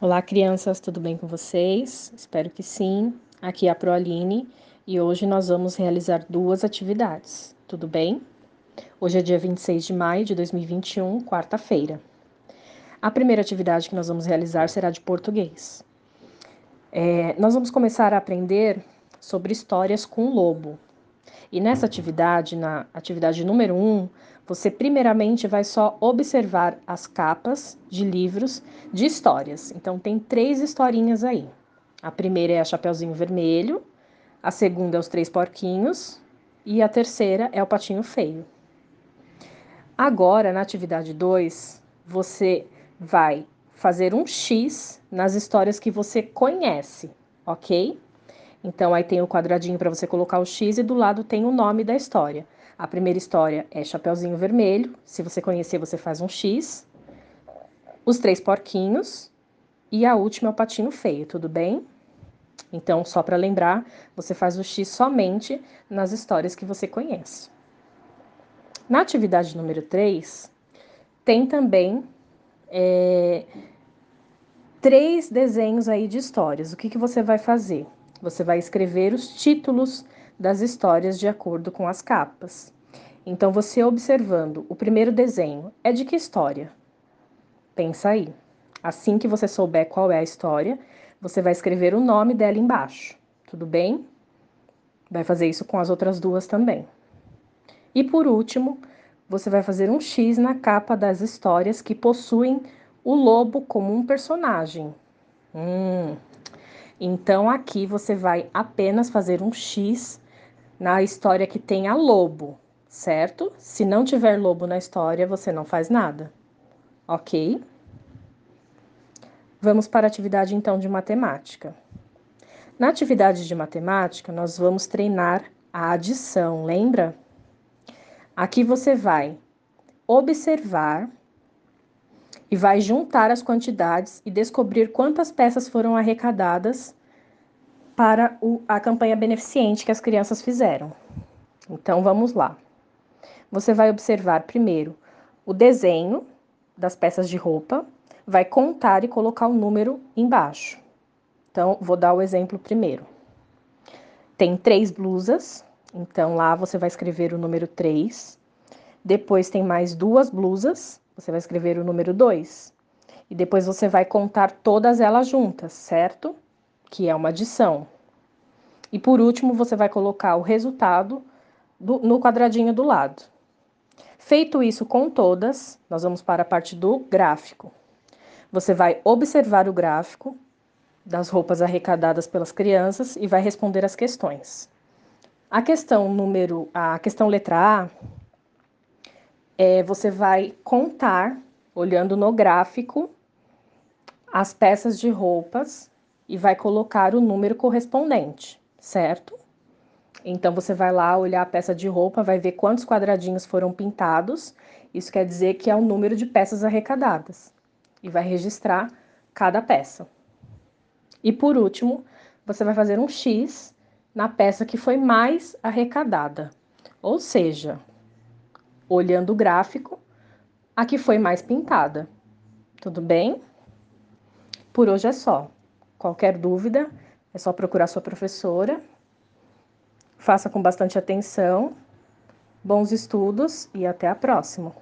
Olá, crianças, tudo bem com vocês? Espero que sim. Aqui é a Proaline e hoje nós vamos realizar duas atividades, tudo bem? Hoje é dia 26 de maio de 2021, quarta-feira. A primeira atividade que nós vamos realizar será de português. É, nós vamos começar a aprender sobre histórias com lobo. E nessa atividade, na atividade número 1, um, você primeiramente vai só observar as capas de livros de histórias. Então tem três historinhas aí. A primeira é a Chapeuzinho Vermelho, a segunda é os Três Porquinhos e a terceira é o Patinho Feio. Agora, na atividade 2, você vai fazer um X nas histórias que você conhece, ok? Então aí tem o quadradinho para você colocar o X e do lado tem o nome da história. A primeira história é Chapeuzinho Vermelho. Se você conhecer, você faz um X. Os Três Porquinhos. E a última é o Patinho Feio, tudo bem? Então, só para lembrar, você faz o X somente nas histórias que você conhece. Na atividade número 3, tem também é, três desenhos aí de histórias. O que, que você vai fazer? Você vai escrever os títulos das histórias de acordo com as capas. Então, você observando o primeiro desenho, é de que história? Pensa aí. Assim que você souber qual é a história, você vai escrever o nome dela embaixo, tudo bem? Vai fazer isso com as outras duas também. E por último, você vai fazer um X na capa das histórias que possuem o lobo como um personagem. Hum. Então aqui você vai apenas fazer um X na história que tenha lobo, certo? Se não tiver lobo na história, você não faz nada, ok? Vamos para a atividade então de matemática. Na atividade de matemática, nós vamos treinar a adição, lembra? Aqui você vai observar e vai juntar as quantidades e descobrir quantas peças foram arrecadadas para o, a campanha beneficente que as crianças fizeram. Então vamos lá. Você vai observar primeiro o desenho das peças de roupa, vai contar e colocar o número embaixo. Então, vou dar o exemplo primeiro. Tem três blusas, então lá você vai escrever o número 3. Depois tem mais duas blusas, você vai escrever o número 2. E depois você vai contar todas elas juntas, certo? que é uma adição. E por último, você vai colocar o resultado do, no quadradinho do lado. Feito isso com todas, nós vamos para a parte do gráfico. Você vai observar o gráfico das roupas arrecadadas pelas crianças e vai responder as questões. A questão número, a questão letra A, é, você vai contar, olhando no gráfico, as peças de roupas e vai colocar o número correspondente, certo? Então você vai lá olhar a peça de roupa, vai ver quantos quadradinhos foram pintados. Isso quer dizer que é o número de peças arrecadadas e vai registrar cada peça. E por último, você vai fazer um X na peça que foi mais arrecadada. Ou seja, olhando o gráfico, a que foi mais pintada. Tudo bem? Por hoje é só. Qualquer dúvida, é só procurar sua professora. Faça com bastante atenção. Bons estudos e até a próxima!